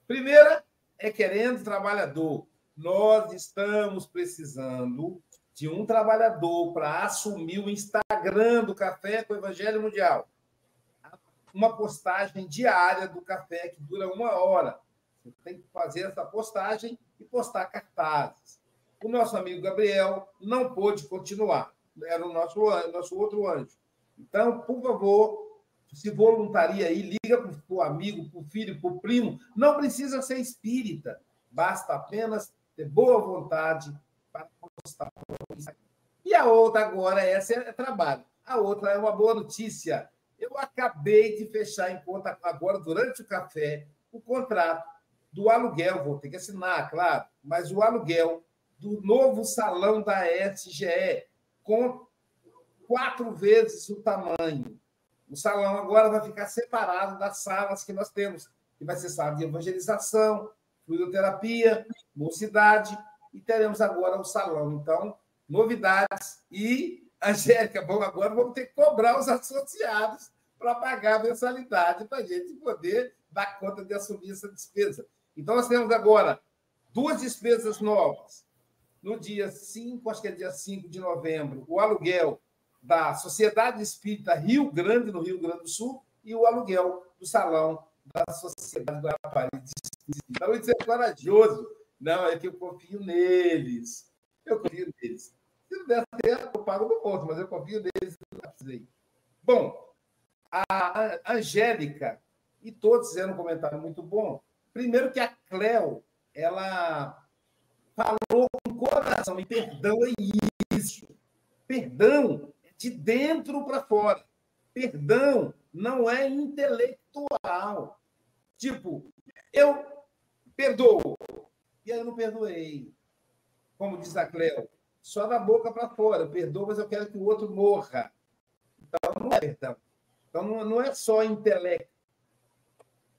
Primeira é querendo trabalhador. Nós estamos precisando de um trabalhador para assumir o Instagram do Café com o Evangelho Mundial. Uma postagem diária do café que dura uma hora. Você tem que fazer essa postagem e postar cartazes. o nosso amigo Gabriel não pôde continuar. Era o nosso, nosso outro anjo. Então, por favor, se voluntaria aí, liga para o amigo, para o filho, para o primo. Não precisa ser espírita, basta apenas ter boa vontade para postar. E a outra agora, essa é trabalho. A outra é uma boa notícia. Eu acabei de fechar em conta agora, durante o café, o contrato do aluguel. Vou ter que assinar, claro, mas o aluguel do novo salão da SGE, com quatro vezes o tamanho. O salão agora vai ficar separado das salas que nós temos, que vai ser sala de evangelização, fluidoterapia, mocidade, e teremos agora o salão. Então, novidades. E, Angélica, bom, agora vamos ter que cobrar os associados para pagar a mensalidade para a gente poder dar conta de assumir essa despesa. Então, nós temos agora duas despesas novas. No dia 5, acho que é dia 5 de novembro, o aluguel da Sociedade Espírita Rio Grande, no Rio Grande do Sul, e o aluguel do salão da Sociedade Guarapari de Espírita. Então, isso é corajoso. Não, é que eu confio neles. Eu confio neles. Se não der certo, eu pago no ponto, mas eu confio neles. Bom, a Angélica, e todos fizeram um comentário muito bom. Primeiro que a Cleo, ela falou com coração, e perdão é isso. Perdão de dentro para fora. Perdão não é intelectual. Tipo, eu perdoo. E aí eu não perdoei. Como diz a Cleo, só da boca para fora. Eu perdoo, mas eu quero que o outro morra. Então, não é perdão. Então, não é só intelecto.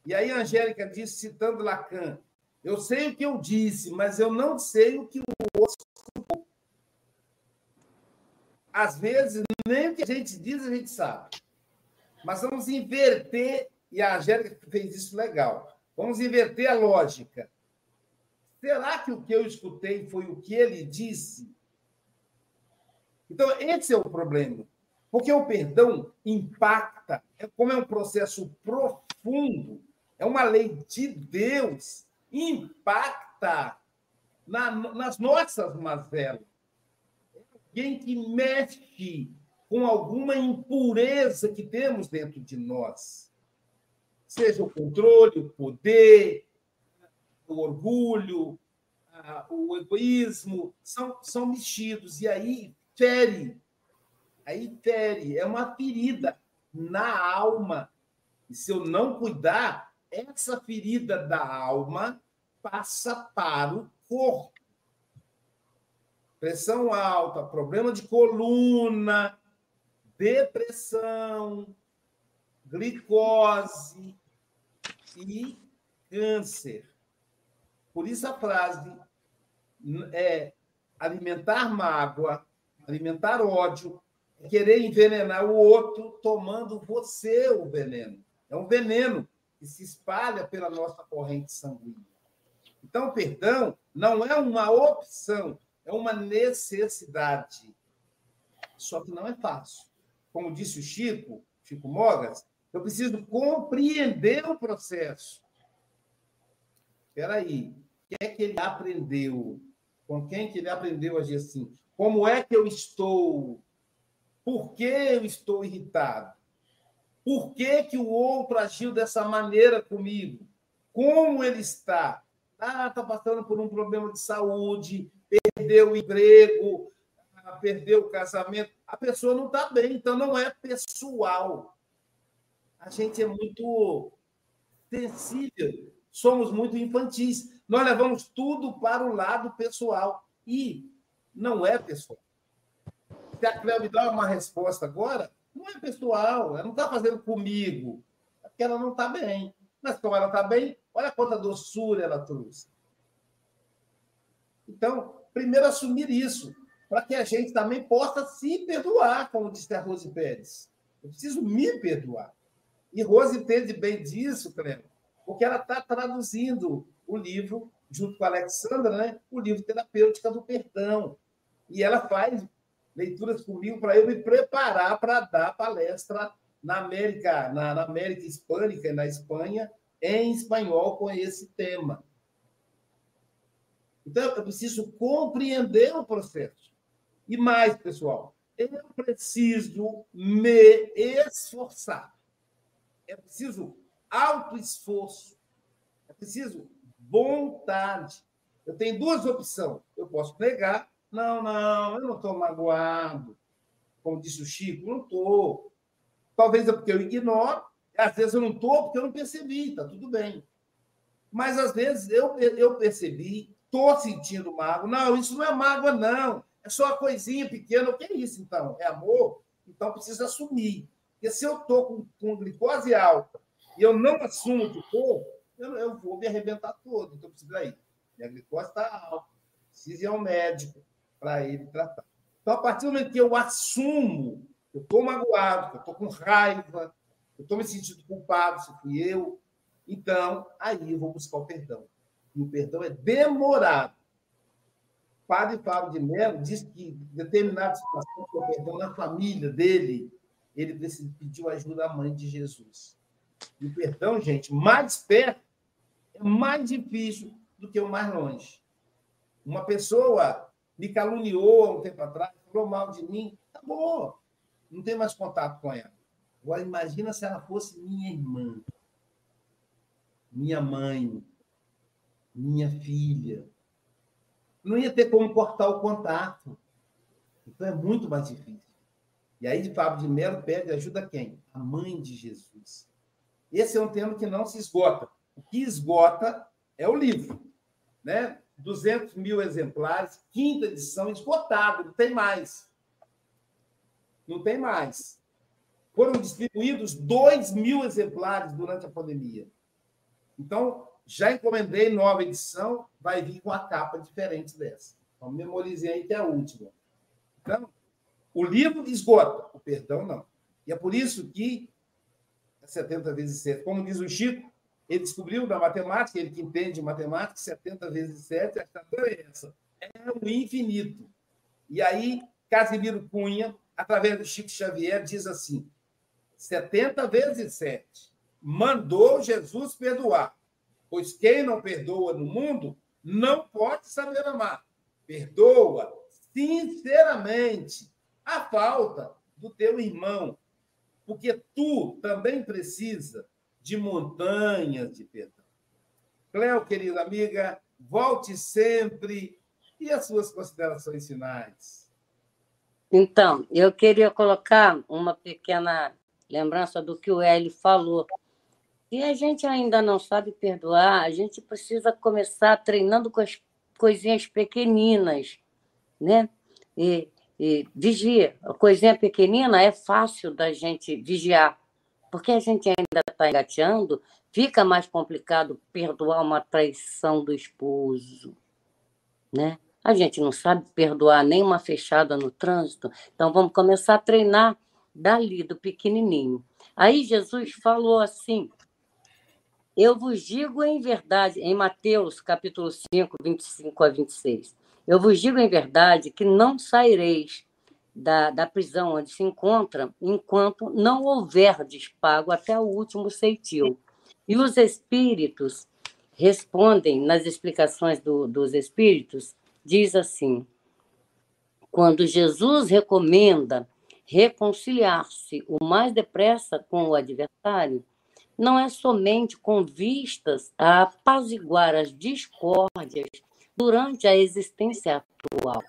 E aí a Angélica disse, citando Lacan, eu sei o que eu disse, mas eu não sei o que o outro às vezes, nem o que a gente diz, a gente sabe. Mas vamos inverter, e a Angélica fez isso legal. Vamos inverter a lógica. Será que o que eu escutei foi o que ele disse? Então, esse é o problema. Porque o perdão impacta, é como é um processo profundo, é uma lei de Deus, impacta na, nas nossas mazelas alguém que mexe com alguma impureza que temos dentro de nós. Seja o controle, o poder, o orgulho, o egoísmo, são, são mexidos. E aí fere. Aí fere. É uma ferida na alma. E se eu não cuidar, essa ferida da alma passa para o corpo pressão alta, problema de coluna, depressão, glicose e câncer. Por isso a frase é alimentar mágoa, alimentar ódio, querer envenenar o outro tomando você o veneno. É um veneno que se espalha pela nossa corrente sanguínea. Então, perdão não é uma opção, é uma necessidade. Só que não é fácil. Como disse o Chico, Chico Mogas, eu preciso compreender o processo. Espera aí, o que é que ele aprendeu? Com quem que ele aprendeu a agir assim? Como é que eu estou? Por que eu estou irritado? Por que, que o outro agiu dessa maneira comigo? Como ele está? Ah, está passando por um problema de saúde, perdeu o emprego, perdeu o casamento. A pessoa não está bem, então não é pessoal. A gente é muito sensível, somos muito infantis. Nós levamos tudo para o lado pessoal e não é pessoal. Se a Cléo me dá uma resposta agora, não é pessoal, ela não está fazendo comigo, é porque ela não está bem. Mas como ela está bem, olha quanta doçura ela trouxe. Então, primeiro assumir isso, para que a gente também possa se perdoar, como disse a Rose Pérez. Eu preciso me perdoar. E Rose entende bem disso, Cleber, porque ela está traduzindo o livro, junto com a Alexandra, né? o livro Terapêutica do Perdão. E ela faz leituras comigo para eu me preparar para dar palestra na América, na, na América Hispânica, na Espanha, em espanhol com esse tema. Então, eu preciso compreender o processo. E mais, pessoal, eu preciso me esforçar. É preciso autoesforço. É preciso vontade. Eu tenho duas opções. Eu posso negar. Não, não, eu não estou magoado. Como disse o Chico, não estou. Talvez é porque eu ignoro. Às vezes eu não estou porque eu não percebi. Está tudo bem. Mas às vezes eu, eu percebi, estou sentindo mágoa. Não, isso não é mágoa, não. É só uma coisinha pequena. O que é isso, então? É amor? Então precisa assumir. Porque se eu estou com, com glicose alta e eu não assumo que estou, eu, eu, vou me arrebentar todo. Então precisa aí. Minha glicose está alta. Preciso ir ao médico para ele tratar. Então, a partir do momento que eu assumo, eu estou magoado, eu estou com raiva, eu estou me sentindo culpado, se fui eu, então aí eu vou buscar o perdão. E o perdão é demorado. Padre Fábio de Mello diz que em determinadas situações, o perdão na família dele, ele pediu ajuda à mãe de Jesus. E o perdão, gente, mais perto é mais difícil do que o mais longe. Uma pessoa me caluniou há um tempo atrás, falou mal de mim, tá bom, não tem mais contato com ela. Agora, imagina se ela fosse minha irmã, minha mãe, minha filha. Não ia ter como cortar o contato. Então, é muito mais difícil. E aí, Fábio de Mello pede ajuda quem? A mãe de Jesus. Esse é um tema que não se esgota. O que esgota é o livro. Né? 200 mil exemplares, quinta edição, esgotado, não tem mais. Não tem mais. Foram distribuídos 2 mil exemplares durante a pandemia. Então, já encomendei nova edição, vai vir com a capa diferente dessa. Então, memorizei aí que é a última. Então, o livro esgota, o perdão não. E é por isso que 70 vezes 7, como diz o Chico, ele descobriu da matemática, ele que entende matemática, 70 vezes 7, a é essa. É o infinito. E aí, Casimiro Cunha, através do Chico Xavier, diz assim: 70 vezes 7 mandou Jesus perdoar, pois quem não perdoa no mundo não pode saber amar. Perdoa sinceramente a falta do teu irmão, porque tu também precisa de montanhas de perdão. Cléo, querida amiga, volte sempre e as suas considerações finais. Então, eu queria colocar uma pequena lembrança do que o Eli falou. E a gente ainda não sabe perdoar, a gente precisa começar treinando com as coisinhas pequeninas, né? E e vigia. A coisinha pequenina é fácil da gente vigiar, porque a gente ainda está engateando, fica mais complicado perdoar uma traição do esposo, né? A gente não sabe perdoar nem uma fechada no trânsito, então vamos começar a treinar dali, do pequenininho. Aí Jesus falou assim, eu vos digo em verdade, em Mateus capítulo 5, 25 a 26, eu vos digo em verdade que não saireis da, da prisão onde se encontra enquanto não houver despago até o último ceitil. E os espíritos respondem, nas explicações do, dos espíritos, diz assim: quando Jesus recomenda reconciliar-se o mais depressa com o adversário, não é somente com vistas a apaziguar as discórdias durante a existência atual,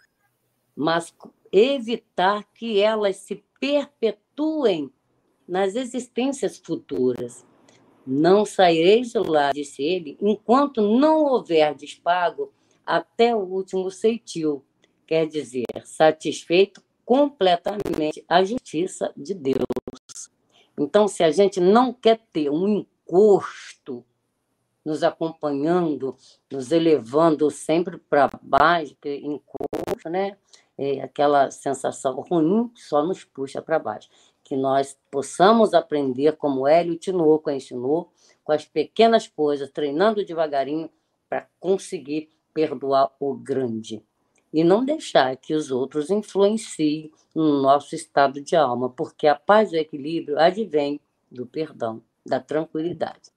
mas evitar que elas se perpetuem nas existências futuras. Não saireis de lá, disse ele, enquanto não houver despago até o último ceitil, quer dizer, satisfeito completamente a justiça de Deus. Então, se a gente não quer ter um encosto nos acompanhando, nos elevando sempre para baixo, que encosto, né? É aquela sensação ruim só nos puxa para baixo. Que nós possamos aprender, como Hélio Tinoco ensinou, com as pequenas coisas, treinando devagarinho para conseguir perdoar o grande. E não deixar que os outros influenciem no nosso estado de alma, porque a paz e o equilíbrio advém do perdão, da tranquilidade.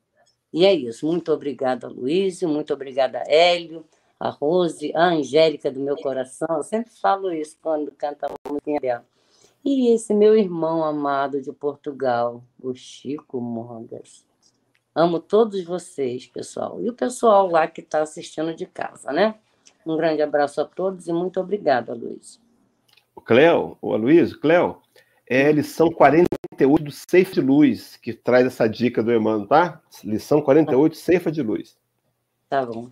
E é isso. Muito obrigada, Luiz, muito obrigada, Hélio, a Rose, a Angélica do meu coração. Eu sempre falo isso quando canta a musiquinha dela. E esse meu irmão amado de Portugal, o Chico Mogas. Amo todos vocês, pessoal. E o pessoal lá que está assistindo de casa, né? Um grande abraço a todos e muito obrigada, Luiz. O Cléo, o Aloysio, Cléo, é lição 48 do Safe de Luz, que traz essa dica do Emmanuel, tá? Lição 48, Safe de Luz. Tá bom.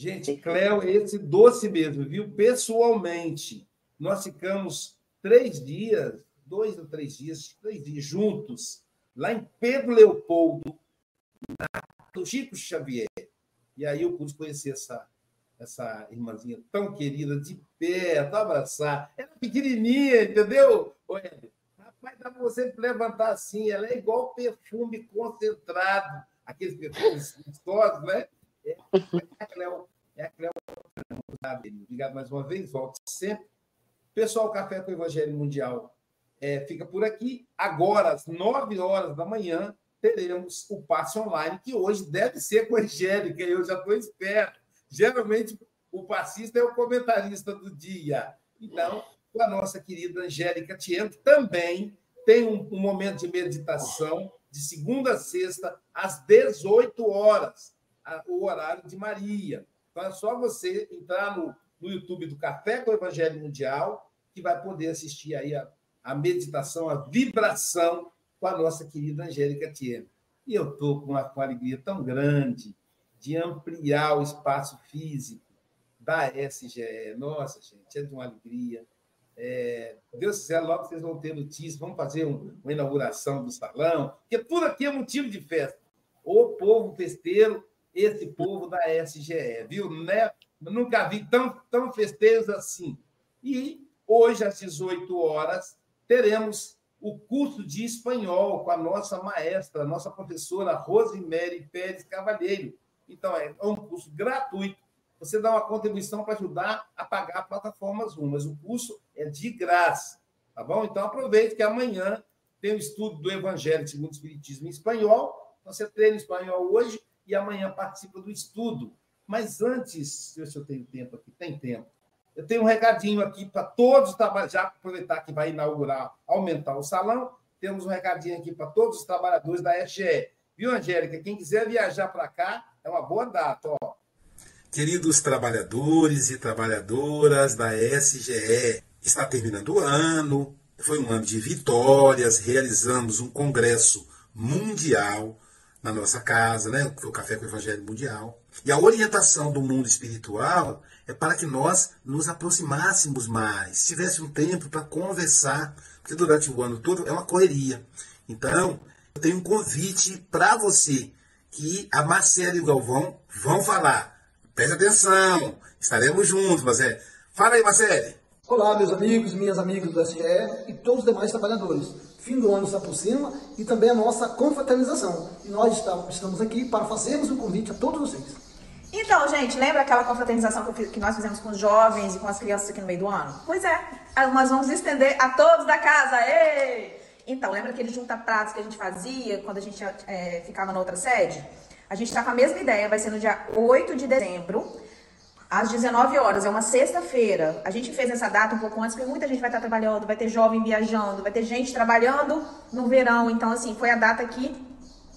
Gente, Cléo, esse doce mesmo, viu? Pessoalmente, nós ficamos três dias, dois ou três dias, três dias juntos, lá em Pedro Leopoldo, do Chico Xavier. E aí eu pude conhecer essa, essa irmãzinha tão querida, de perto, abraçar. Ela é pequenininha, entendeu? Rapaz, dá para você levantar assim, ela é igual perfume concentrado, aqueles perfumes gostosos, né? É, a Cleo, é a Cleo. Obrigado mais uma vez, volte sempre. Pessoal, Café com o Evangelho Mundial é, fica por aqui. Agora, às 9 horas da manhã, teremos o passe online, que hoje deve ser com a Angélica, eu já estou esperto. Geralmente, o passista é o comentarista do dia. Então, com a nossa querida Angélica Tiento, também tem um, um, momento de meditação de segunda a sexta, às 18 horas, a, o horário de Maria. Então, é só você entrar no, no YouTube do Café com o Evangelho Mundial, que vai poder assistir aí a, a meditação, a vibração com a nossa querida Angélica Tieno. E eu estou com uma, com uma alegria tão grande de ampliar o espaço físico da SGE. Nossa, gente, é de uma alegria. É, Deus quiser, logo vocês vão ter notícias, vamos fazer um, uma inauguração do salão, porque tudo aqui é motivo de festa. O povo festeiro, esse povo da SGE, viu? Né? Nunca vi tão, tão festeiros assim. E hoje, às 18 horas, teremos o curso de espanhol com a nossa maestra, nossa professora Rosemary Pérez Cavalheiro. Então, é um curso gratuito. Você dá uma contribuição para ajudar a pagar a plataforma Zoom, mas o curso é de graça, tá bom? Então, aproveite que amanhã tem o estudo do Evangelho segundo o Espiritismo em espanhol. Então, você treina espanhol hoje e amanhã participa do estudo. Mas antes, se eu tenho tempo aqui, tem tempo. Eu tenho um recadinho aqui para todos já aproveitar que vai inaugurar, aumentar o salão, temos um recadinho aqui para todos os trabalhadores da SGE. Viu, Angélica? Quem quiser viajar para cá, é uma boa data. Ó. Queridos trabalhadores e trabalhadoras da SGE, está terminando o ano, foi um ano de vitórias, realizamos um congresso mundial na nossa casa, né? o Café com o Evangelho Mundial. E a orientação do mundo espiritual é para que nós nos aproximássemos mais, tivesse um tempo para conversar, porque durante o ano todo é uma correria. Então, eu tenho um convite para você, que a Marcela e o Galvão vão falar. Preste atenção, estaremos juntos, Marcelo. Fala aí, Marcelo. Olá, meus amigos, minhas amigas do SGE e todos os demais trabalhadores. Fim do ano está por cima e também a nossa confraternização. E nós estamos aqui para fazermos um convite a todos vocês. Então, gente, lembra aquela confraternização que nós fizemos com os jovens e com as crianças aqui no meio do ano? Pois é, nós vamos estender a todos da casa. Ei! Então, lembra aquele junta-pratos que a gente fazia quando a gente é, ficava na outra sede? A gente está com a mesma ideia, vai ser no dia 8 de dezembro, às 19 horas, é uma sexta-feira. A gente fez essa data um pouco antes, porque muita gente vai estar trabalhando, vai ter jovem viajando, vai ter gente trabalhando no verão. Então, assim, foi a data que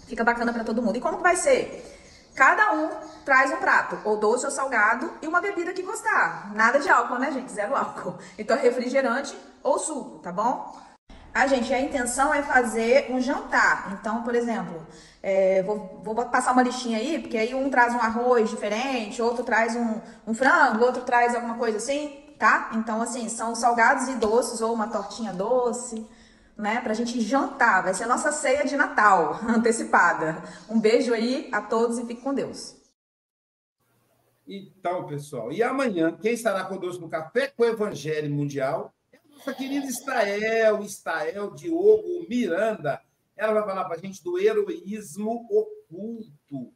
fica bacana para todo mundo. E como que vai ser? Cada um traz um prato, ou doce ou salgado, e uma bebida que gostar. Nada de álcool, né, gente? Zero álcool. Então, refrigerante ou suco, tá bom? A gente, a intenção é fazer um jantar. Então, por exemplo, é, vou, vou, passar uma listinha aí, porque aí um traz um arroz diferente, outro traz um, um frango, outro traz alguma coisa assim, tá? Então, assim, são salgados e doces, ou uma tortinha doce né? Pra gente jantar. Vai ser a nossa ceia de Natal (laughs) antecipada. Um beijo aí a todos e fique com Deus. Então, pessoal, e amanhã, quem estará conosco no Café com o Evangelho Mundial nossa querida Estael, Estael Diogo Miranda. Ela vai falar para a gente do heroísmo oculto.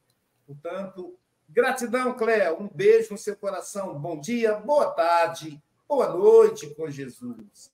Portanto, gratidão, Cléo. Um beijo no seu coração. Bom dia, boa tarde, boa noite com Jesus.